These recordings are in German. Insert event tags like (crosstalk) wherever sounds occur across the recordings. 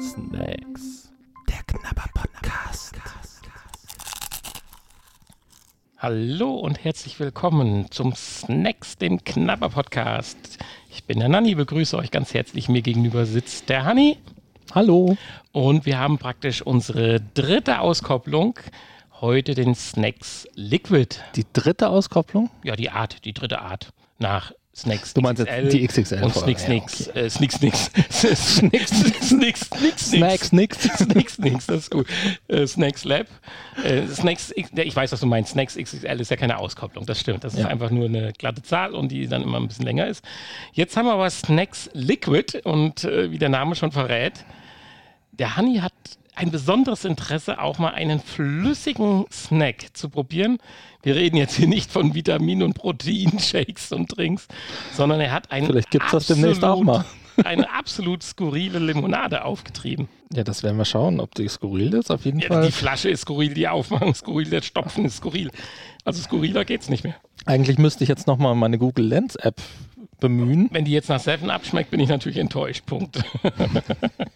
Snacks. Der Knabber Podcast. Hallo und herzlich willkommen zum Snacks, dem Knabber Podcast. Ich bin der Nanni, begrüße euch ganz herzlich. Mir gegenüber sitzt der Hanni. Hallo. Und wir haben praktisch unsere dritte Auskopplung. Heute den Snacks Liquid. Die dritte Auskopplung? Ja, die Art, die dritte Art. Nach Snacks Du meinst jetzt die XXL und Snicks ja, Nix. Äh, Snicks Nix. Snicks Snicks Nix. Snacks nix. Snacks Nix, das ist gut. Äh, Snacks Lab. Äh, Snacks, ich weiß, was du meinst. Snacks XXL ist ja keine Auskopplung, das stimmt. Das ist Ja. einfach nur eine glatte Zahl und die dann immer ein bisschen länger ist. Jetzt haben wir aber Snacks Liquid und äh, wie der Name schon verrät, der Hanni hat ein besonderes Interesse, auch mal einen flüssigen Snack zu probieren. Wir reden jetzt hier nicht von Vitamin- und Proteinshakes (laughs) und Drinks, sondern er hat einen Vielleicht gibt's das demnächst auch mal. (laughs) eine absolut skurrile Limonade aufgetrieben. Ja, das werden wir schauen, ob die skurril ist. Auf jeden Ja, Fall. die Flasche ist skurril, die Aufmachung ist skurril, der Stopfen ist skurril. Also skurriler geht's nicht mehr. Eigentlich müsste ich jetzt nochmal meine Google Lens App bemühen. Wenn die jetzt nach Seven abschmeckt, bin ich natürlich enttäuscht. Punkt. (laughs)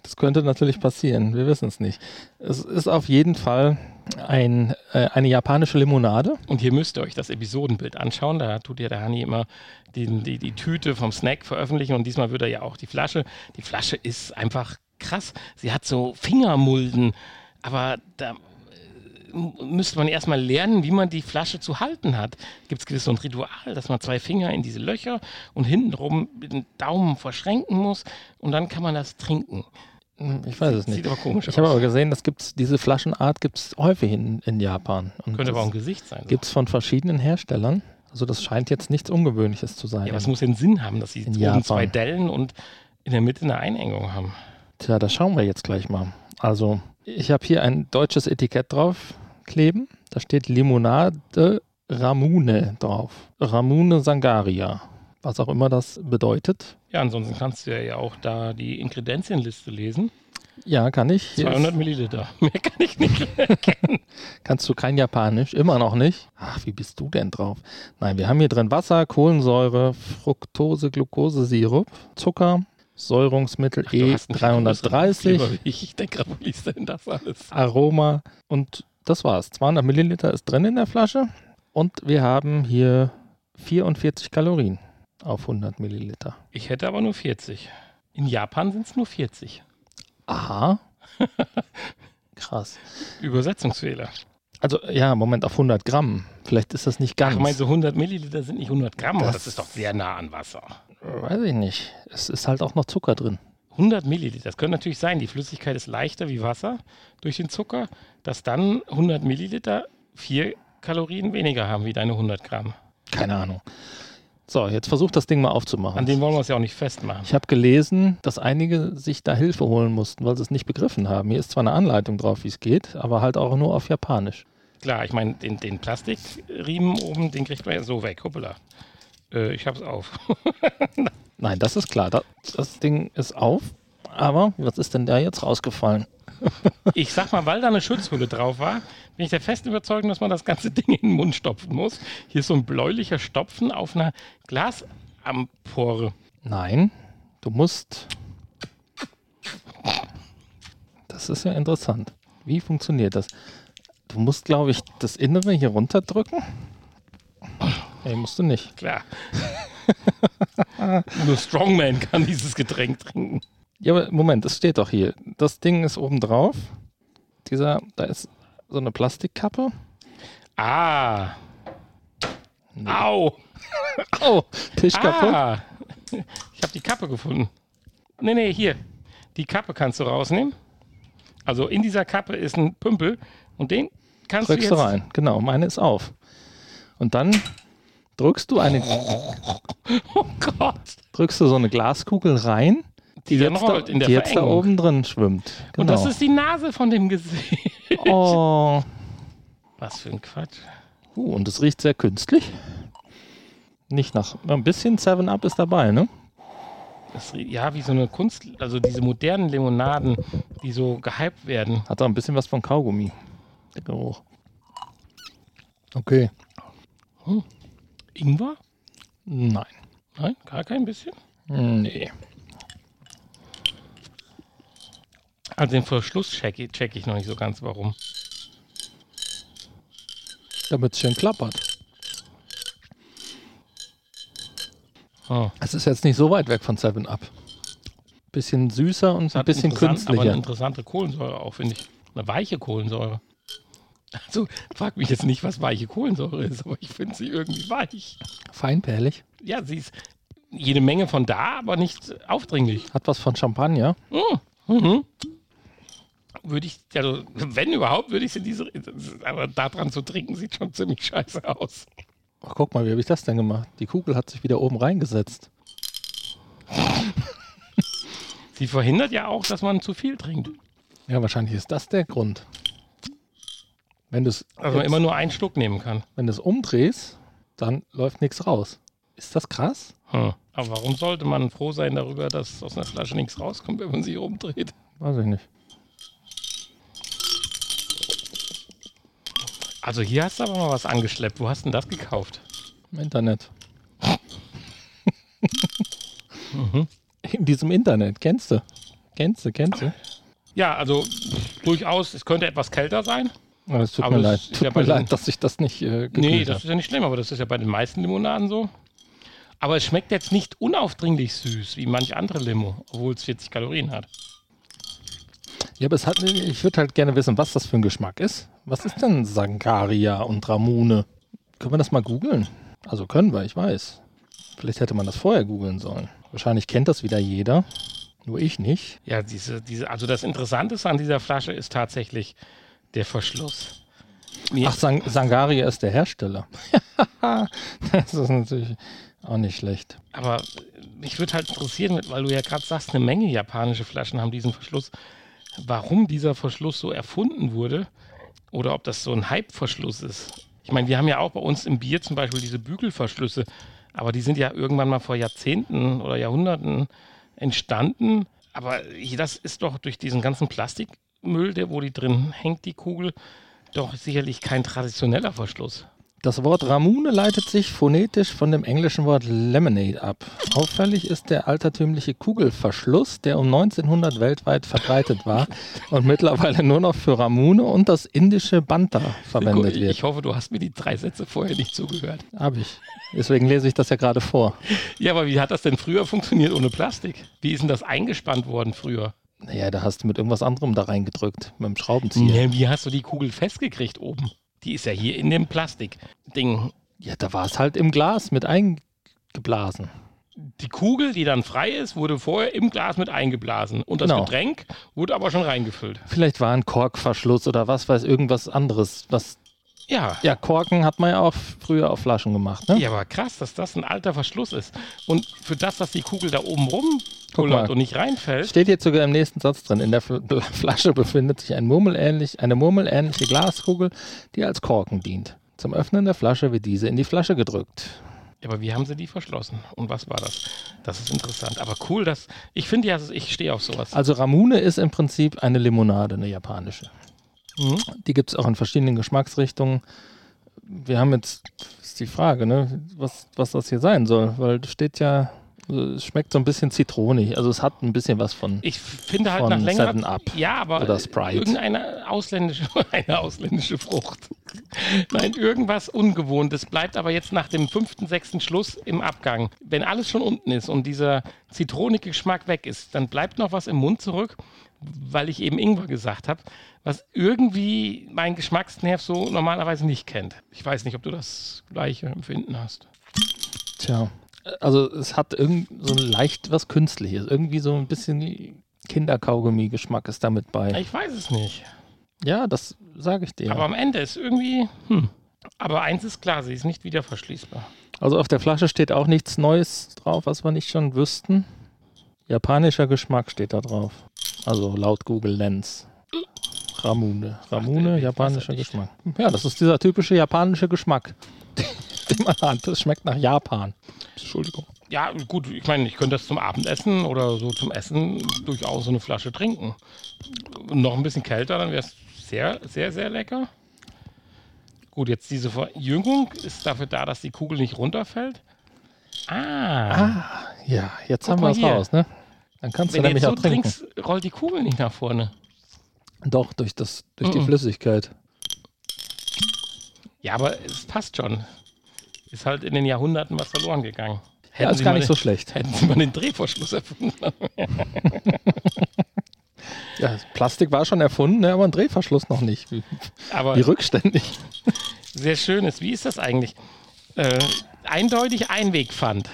Das könnte natürlich passieren. Wir wissen es nicht. Es ist auf jeden Fall ein, äh, eine japanische Limonade. Und hier müsst ihr euch das Episodenbild anschauen. Da tut ja der Hani immer die, die, die Tüte vom Snack veröffentlichen und diesmal wird er ja auch die Flasche. Die Flasche ist einfach krass. Sie hat so Fingermulden, aber da müsste man erstmal lernen, wie man die Flasche zu halten hat. Gibt es gewiss so ein Ritual, dass man zwei Finger in diese Löcher und hintenrum mit dem Daumen verschränken muss und dann kann man das trinken. Ich weiß es Sieht nicht. aber komisch Ich habe aus. aber gesehen, das gibt's, diese Flaschenart gibt es häufig in, in Japan. Und Könnte aber auch ein Gesicht sein. gibt es von verschiedenen Herstellern. Also das scheint jetzt nichts Ungewöhnliches zu sein. Ja, was muss den Sinn haben, dass sie In oben Japan. zwei Dellen und in der Mitte eine Einengung haben? Tja, das schauen wir jetzt gleich mal. Also, ich habe hier ein deutsches Etikett drauf kleben. Da steht Limonade Ramune drauf. Ramune Sangaria. Was auch immer das bedeutet. Ja, ansonsten kannst du ja auch da die Ingredienzienliste lesen. Ja, kann ich. Hier 200 ist, Milliliter. (laughs) Mehr kann ich nicht erkennen. (laughs) kannst du kein Japanisch? Immer noch nicht? Ach, wie bist du denn drauf? Nein, wir haben hier drin Wasser, Kohlensäure, Fructose, Glukosesirup, Zucker, Säurungsmittel Du E hast einen größeren E330. Kleber wie Ich Ich denke gerade, wo liest denn das alles? Aroma und das war's. 200 Milliliter ist drin in der Flasche und wir haben hier 44 Kalorien auf 100 Milliliter. Ich hätte aber nur 40. In Japan sind es nur 40. Aha. (laughs) Krass. Übersetzungsfehler. Also ja, Moment, auf 100 Gramm. Vielleicht ist das nicht ganz. Ach, meinst du, 100 Milliliter sind nicht 100 Gramm? aber Das- das ist doch sehr nah an Wasser. Weiß ich nicht. Es ist halt auch noch Zucker drin. 100 Milliliter, das könnte natürlich sein, die Flüssigkeit ist leichter wie Wasser durch den Zucker, dass dann 100 Milliliter vier Kalorien weniger haben wie deine 100 Gramm. Keine Ahnung. So, jetzt versucht das Ding mal aufzumachen. An dem wollen wir es ja auch nicht festmachen. ich habe gelesen, dass einige sich da Hilfe holen mussten, weil sie es nicht begriffen haben. Hier ist zwar eine Anleitung drauf, wie es geht, aber halt auch nur auf Japanisch. Klar, ich meine, den, den Plastikriemen oben, den kriegt man ja so weg. Hoppala. Äh, ich hab's auf. (laughs) Nein, das ist klar. Das, das Ding ist auf. Aber was ist denn da jetzt rausgefallen? (laughs) Ich sag mal, weil da eine Schutzhülle drauf war, bin ich der festen Überzeugung, dass man das ganze (laughs) Ding in den Mund stopfen muss. Hier ist so ein bläulicher Stopfen auf einer Glasampore. Nein, du musst. Das ist ja interessant. Wie funktioniert das? Du musst, glaube ich, das Innere hier runterdrücken. Nee, musst du nicht. Klar. (laughs) Nur Strongman kann dieses Getränk trinken. Ja, aber Moment, es steht doch hier. Das Ding ist oben drauf. Dieser, da ist so eine Plastikkappe. Ah. Au. (laughs) Oh, Tisch kaputt. Ah. Ich habe die Kappe gefunden. Nee, nee, hier. Die Kappe kannst du rausnehmen. Also in dieser Kappe ist ein Pümpel und den kannst Drückst du du jetzt rein. Genau, meine ist auf. Und dann drückst du eine, (laughs) Oh Gott. drückst du so eine Glaskugel rein, Die, dann jetzt, da, rollt in der die jetzt da oben drin schwimmt. Genau. Und das ist die Nase von dem Gesicht. oh. Was für ein Quatsch. Uh, und es riecht sehr künstlich. Nicht nach. Ein bisschen 7-Up ist dabei, ne? Das, ja, wie so eine Kunst, also diese modernen Limonaden, die so gehypt werden. Hat auch ein bisschen was von Kaugummi. Der Geruch. Okay. Ingwer? Nein. Nein, gar kein bisschen. Nee. Also den Verschluss checke check ich noch nicht so ganz, warum. Damit es schön klappert. Oh. Es ist jetzt nicht so weit weg von 7-Up. Bisschen süßer und ein Hat bisschen interessant- Aber künstlicher. eine interessante Kohlensäure auch, finde ich. Eine weiche Kohlensäure. Also, frag mich jetzt nicht, was weiche Kohlensäure ist, aber ich finde sie irgendwie weich. Feinperlig. Ja, sie ist jede Menge von da, aber nicht aufdringlich. Hat was von Champagner. Mhm. Würde ich, also, wenn überhaupt, würde ich sie in diese. Aber daran zu trinken sieht schon ziemlich scheiße aus. Ach, guck mal, wie habe ich das denn gemacht? Die Kugel hat sich wieder oben reingesetzt. Sie verhindert ja auch, dass man zu viel trinkt. Ja, wahrscheinlich ist das der Grund. Wenn du es Also man immer nur einen Schluck nehmen kann. wenn du's umdrehst, dann läuft nichts raus. Ist das krass? Hm. Aber warum sollte man froh sein darüber, dass aus einer Flasche nichts rauskommt, wenn man sie umdreht? Weiß ich nicht. Also hier hast du aber mal was angeschleppt. Wo hast du denn das gekauft? Im Internet. (laughs) In diesem Internet. Kennst du? Kennst du, kennst du? Ja, also durchaus, es könnte etwas kälter sein. Oh, es tut Aber mir leid. Tut ja mir leid, dass ich das nicht äh, Nee, das ist ja nicht schlimm, aber das ist ja bei den meisten Limonaden so. Aber es schmeckt jetzt nicht unaufdringlich süß, wie manch andere Limo, obwohl es 40 Kalorien hat. Ja, aber es hat, ich würde halt gerne wissen, was das für ein Geschmack ist. Was ist denn Sangaria und Ramune? Können wir das mal googeln? Also können wir, ich weiß. Vielleicht hätte man das vorher googeln sollen. Wahrscheinlich kennt das wieder jeder. Nur ich nicht. Ja, diese, diese, also das Interessanteste an dieser Flasche ist tatsächlich der Verschluss. Mir, Ach, Sang Sangaria ist der Hersteller. (laughs) das ist natürlich auch nicht schlecht. Aber mich würde halt interessieren, weil du ja gerade sagst, eine Menge japanische Flaschen haben diesen Verschluss, warum dieser Verschluss so erfunden wurde oder ob das so ein Hype-Verschluss ist. Ich meine, wir haben ja auch bei uns im Bier zum Beispiel diese Bügelverschlüsse, aber die sind ja irgendwann mal vor Jahrzehnten oder Jahrhunderten entstanden. Aber das ist doch durch diesen ganzen Plastikmüll, der wo die drin hängt, die Kugel, doch sicherlich kein traditioneller Verschluss. Das Wort Ramune leitet sich phonetisch von dem englischen Wort Lemonade ab. Auffällig ist der altertümliche Kugelverschluss, der um 1900 weltweit verbreitet war (laughs) und mittlerweile nur noch für Ramune und das indische Banta verwendet wird. ich hoffe, du hast mir die drei Sätze vorher nicht zugehört. Hab ich. Deswegen lese ich das ja gerade vor. Ja, aber wie hat das denn früher funktioniert ohne Plastik? Wie ist denn das eingespannt worden früher? Naja, da hast du mit irgendwas anderem da reingedrückt, mit dem Schraubenzieher. Ja, wie hast du die Kugel festgekriegt oben? Die ist ja hier in dem Plastikding. Ja, da war es halt im Glas mit eingeblasen. Die Kugel, die dann frei ist, wurde vorher im Glas mit eingeblasen. Und das Genau. Getränk wurde aber schon reingefüllt. Vielleicht war ein Korkverschluss oder was weiß irgendwas anderes. Was, Ja. ja, Korken hat man ja auch früher auf Flaschen gemacht, ne? Ja, aber krass, dass das ein alter Verschluss ist. Und für das, dass die Kugel da oben mal. und nicht reinfällt, Steht jetzt sogar im nächsten Satz drin. In der (laughs) Flasche befindet sich ein murmelähnlich, eine murmelähnliche Glaskugel, die als Korken dient. Zum Öffnen der Flasche wird diese in die Flasche gedrückt. Ja, aber wie haben sie die verschlossen? Und was war das? Das ist interessant. Aber cool, dass. Ich finde ja, ich stehe auf sowas. Also Ramune ist im Prinzip eine Limonade, eine japanische. Mhm. Die gibt es auch in verschiedenen Geschmacksrichtungen. Wir haben jetzt, ist die Frage, ne, was, was das hier sein soll, weil steht ja, es schmeckt so ein bisschen zitronig. Also es hat ein bisschen was von. Ich finde halt nach längerer 7-Up Ja, aber oder Sprite. irgendeine ausländische, (laughs) eine ausländische Frucht. Nein, irgendwas Ungewohntes bleibt aber jetzt nach dem fünften, sechsten Schluss im Abgang. Wenn alles schon unten ist und dieser zitronige Geschmack weg ist, dann bleibt noch was im Mund zurück, weil ich eben Ingwer gesagt habe, was irgendwie mein Geschmacksnerv so normalerweise nicht kennt. Ich weiß nicht, ob du das gleiche Empfinden hast. Tja, also es hat irgend so leicht was Künstliches. Irgendwie so ein bisschen Kinderkaugummi-Geschmack ist damit bei. Ich weiß es nicht. Ja, das sage ich dir. Aber am Ende ist irgendwie, hm. Aber eins ist klar, sie ist nicht wieder verschließbar. Also auf der Flasche steht auch nichts Neues drauf, was wir nicht schon wüssten. Japanischer Geschmack steht da drauf. Also laut Google Lens. Ramune. Ramune, japanischer. Geschmack. Ja, das ist dieser typische japanische Geschmack, den man hat. Das schmeckt nach Japan. Entschuldigung. Ja, gut, ich meine, ich könnte das zum Abendessen oder so zum Essen durchaus so eine Flasche trinken. Noch ein bisschen kälter, dann wäre es sehr, sehr, sehr lecker. Gut, jetzt diese Verjüngung ist dafür da, dass die Kugel nicht runterfällt. Ah, Ja, jetzt Guck haben wir es raus, ne? Dann kannst wenn du du nämlich jetzt so auch trinken. trinkst, rollt die Kugel nicht nach vorne. Doch, durch, das, durch Mm-mm. die Flüssigkeit. Ja, aber es passt schon. Ist halt in den Jahrhunderten was verloren gegangen. Ja, ist gar nicht den, so schlecht. Hätten Sie mal den Drehverschluss erfunden. (laughs) Ja, Plastik war schon erfunden, ne, aber ein Drehverschluss noch nicht. Wie, Aber wie rückständig. sehr schön ist. Wie ist das eigentlich? Äh, eindeutig Einwegpfand.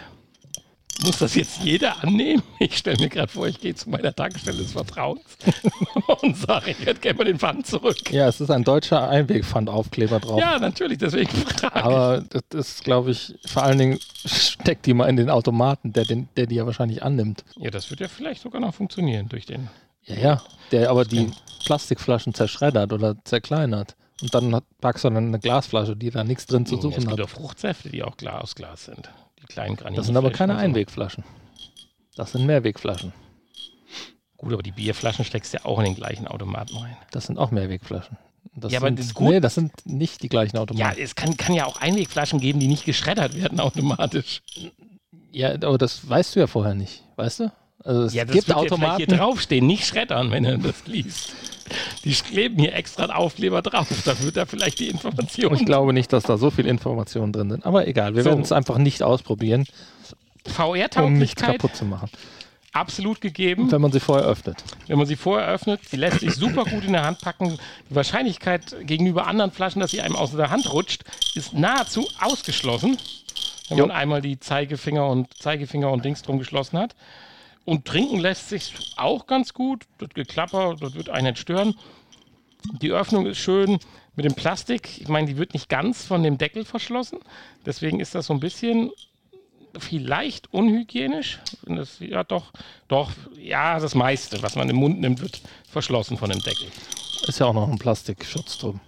Muss das jetzt jeder annehmen? Ich stelle mir gerade vor, ich gehe zu meiner Tankstelle des Vertrauens (laughs) und sage, ich hätte gerne mal den Pfand zurück. Ja, es ist ein deutscher Einwegpfandaufkleber drauf. Ja, natürlich, deswegen frage Aber das ist, glaube ich, vor allen Dingen steckt die mal in den Automaten, der, den, der die ja wahrscheinlich annimmt. Ja, das wird ja vielleicht sogar noch funktionieren durch den. Ja, ja. Der aber die Plastikflaschen zerschreddert oder zerkleinert. Und dann hat, packst du dann eine Glasflasche, die da nichts drin zu es suchen gibt hat. auch Fruchtsäfte, die auch aus Glas sind. Kleinen Granit. Das sind aber keine Einwegflaschen. Das sind Mehrwegflaschen. Gut, aber die Bierflaschen steckst du ja auch in den gleichen Automaten rein. Das sind auch Mehrwegflaschen. Das Ja, aber sind, das ist gut. Nee, das sind nicht die gleichen Ja, Automaten. es kann, kann ja auch Einwegflaschen geben, die nicht geschreddert werden automatisch. Ja, aber das weißt du ja vorher nicht, weißt du? Also es Ja, das gibt wird jetzt Automaten. vielleicht hier draufstehen, nicht schreddern, wenn er das liest. Die kleben hier extra einen Aufkleber drauf. Da wird er vielleicht die Information. Ich glaube nicht, dass da so viel Informationen drin sind. Aber egal, wir So. werden es einfach nicht ausprobieren, um nichts VR-Tauglichkeit kaputt zu machen. absolut gegeben. Wenn man sie vorher öffnet. Wenn man sie vorher öffnet, die lässt sich super gut in der Hand packen. Die Wahrscheinlichkeit gegenüber anderen Flaschen, dass sie einem aus der Hand rutscht, ist nahezu ausgeschlossen, wenn Jo. man einmal die Zeigefinger und Zeigefinger und Dings drum geschlossen hat. Und trinken lässt sich auch ganz gut. Das Geklapper, das wird einen nicht stören. Die Öffnung ist schön mit dem Plastik. Ich meine, die wird nicht ganz von dem Deckel verschlossen. Deswegen ist das so ein bisschen vielleicht unhygienisch. Das, ja, doch, doch, ja, das meiste, was man im Mund nimmt, wird verschlossen von dem Deckel. Ist ja auch noch ein Plastikschutz drum.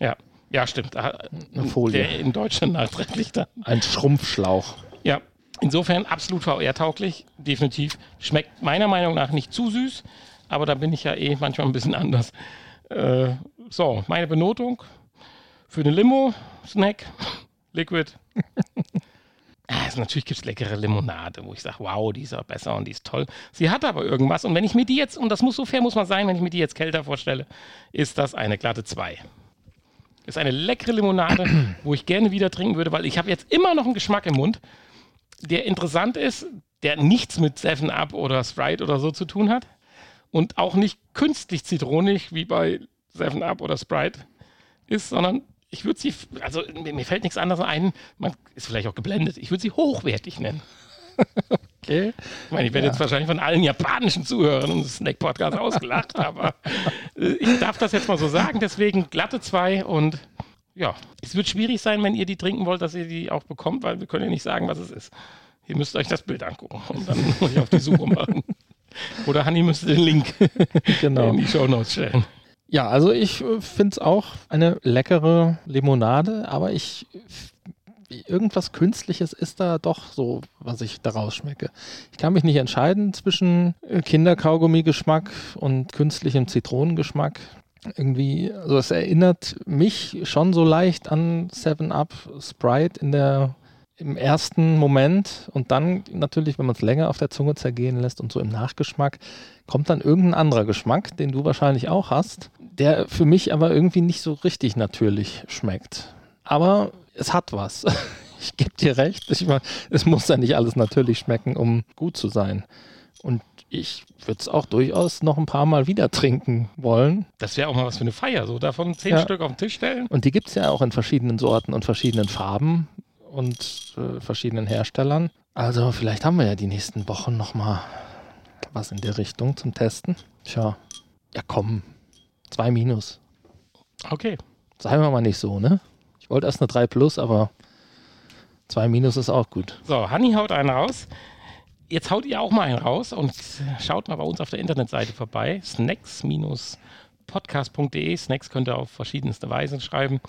Ja, ja, stimmt. Da- Eine Folie. Der in Deutschland nachträglich da. Ein Schrumpfschlauch. Ja, insofern absolut VR-tauglich, definitiv. Schmeckt meiner Meinung nach nicht zu süß, aber da bin ich ja eh manchmal ein bisschen (laughs) anders. Äh, so, meine Benotung für den Limo, Snack, (laughs) Liquid. (laughs) Also natürlich gibt es leckere Limonade, wo ich sage, wow, die ist aber besser und die ist toll. Sie hat aber irgendwas. Und wenn ich mir die jetzt, und das muss so fair muss man sein, wenn ich mir die jetzt kälter vorstelle, ist das eine glatte 2. Ist eine leckere Limonade, (clears throat) wo ich gerne wieder trinken würde, weil ich habe jetzt immer noch einen Geschmack im Mund, der interessant ist, der nichts mit 7-Up oder Sprite oder so zu tun hat und auch nicht künstlich zitronig wie bei 7-Up oder Sprite ist, sondern ich würde sie, also mir, fällt nichts anderes ein, man ist vielleicht auch geblendet, ich würde sie hochwertig nennen. (laughs) Okay. Ich meine, ich werde jetzt wahrscheinlich von allen japanischen Zuhörern unseres Snack-Podcasts ausgelacht, aber äh, ich darf das jetzt mal so sagen, deswegen glatte zwei und ja, es wird schwierig sein, wenn ihr die trinken wollt, dass ihr die auch bekommt, weil wir können ja nicht sagen, was es ist. Ihr müsst euch das Bild angucken und dann (laughs) euch auf die Suche machen. Oder Hanni müsste den Link (laughs) Genau. in die Shownotes stellen. Ja, also ich finde es auch eine leckere Limonade, aber ich irgendwas Künstliches ist da doch so, was ich daraus schmecke. Ich kann mich nicht entscheiden zwischen äh, Kinderkaugummi-Geschmack und künstlichem Zitronengeschmack. Irgendwie, also es erinnert mich schon so leicht an 7-Up Sprite in der im ersten Moment und dann natürlich, wenn man es länger auf der Zunge zergehen lässt und so im Nachgeschmack, kommt dann irgendein anderer Geschmack, den du wahrscheinlich auch hast, der für mich aber irgendwie nicht so richtig natürlich schmeckt. Aber es hat was. (laughs) Ich gebe dir recht. Ich meine, es muss ja nicht alles natürlich schmecken, um gut zu sein. Und ich würde es auch durchaus noch ein paar Mal wieder trinken wollen. Das wäre auch mal was für eine Feier, so davon zehn Ja. Stück auf den Tisch stellen. Und die gibt es ja auch in verschiedenen Sorten und verschiedenen Farben und äh, verschiedenen Herstellern. Also vielleicht haben wir ja die nächsten Wochen noch mal was in der Richtung zum Testen. Tja, ja komm, zwei Minus. Okay. Seien wir mal nicht so, ne? Ich wollte erst eine 3 Plus, aber 2 Minus ist auch gut. So, Hanni haut einen raus. Jetzt haut ihr auch mal einen raus und schaut mal bei uns auf der Internetseite vorbei. Snacks-podcast.de. Snacks könnt ihr auf verschiedenste Weise schreiben.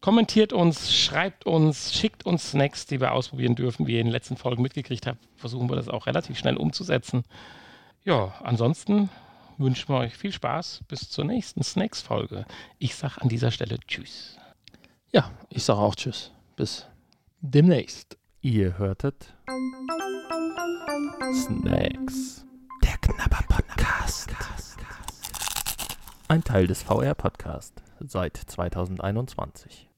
Kommentiert uns, schreibt uns, schickt uns Snacks, die wir ausprobieren dürfen. Wie ihr in den letzten Folgen mitgekriegt habt, versuchen wir das auch relativ schnell umzusetzen. Ja, ansonsten wünschen wir euch viel Spaß. Bis zur nächsten Snacks-Folge. Ich sage an dieser Stelle Tschüss. Ja, ich sage auch Tschüss. Bis demnächst. Ihr hörtet Snacks. Der Knabber Podcast. Ein Teil des VR Podcast seit 2021.